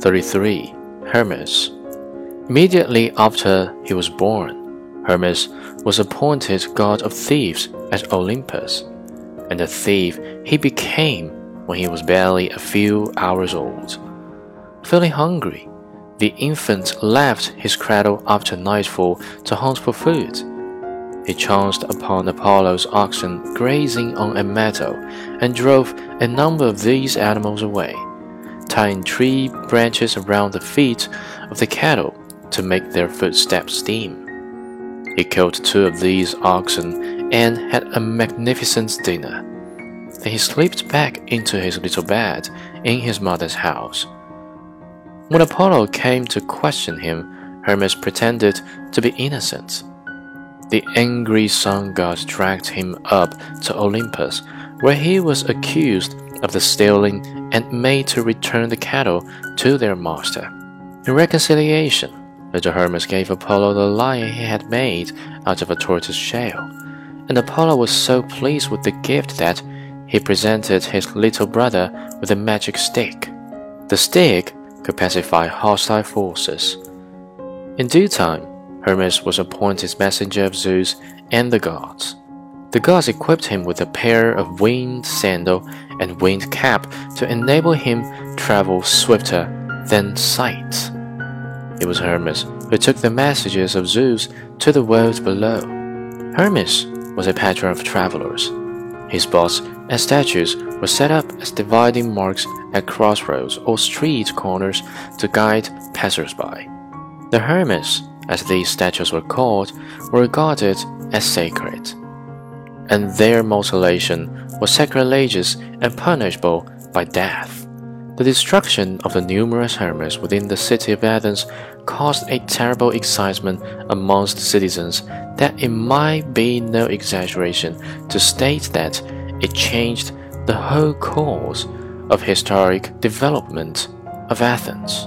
33. Hermes. Immediately after he was born, Hermes was appointed god of thieves at Olympus, and a thief he became when he was barely a few hours old. Feeling hungry, the infant left his cradle after nightfall to hunt for food. He chanced upon Apollo's oxen grazing on a meadow and drove a number of these animals away tying tree branches around the feet of the cattle to make their footsteps steam. He killed two of these oxen and had a magnificent dinner. Then he slipped back into his little bed in his mother's house. When Apollo came to question him, Hermes pretended to be innocent. The angry sun god dragged him up to Olympus, where he was accused of the stealing and made to return the cattle to their master. In reconciliation, little Hermes gave Apollo the lyre he had made out of a tortoise shell, and Apollo was so pleased with the gift that he presented his little brother with a magic stick. The stick could pacify hostile forces. In due time, Hermes was appointed messenger of Zeus and the gods. The gods equipped him with a pair of winged sandal and winged cap to enable him travel swifter than sight. It was Hermes who took the messages of Zeus to the world below. Hermes was a patron of travelers. His boats and statues were set up as dividing marks at crossroads or street corners to guide passers-by. The Hermes, as these statues were called, were regarded as sacred and their mutilation was sacrilegious and punishable by death. The destruction of the numerous Hermes within the city of Athens caused a terrible excitement amongst the citizens that it might be no exaggeration to state that it changed the whole course of historic development of Athens.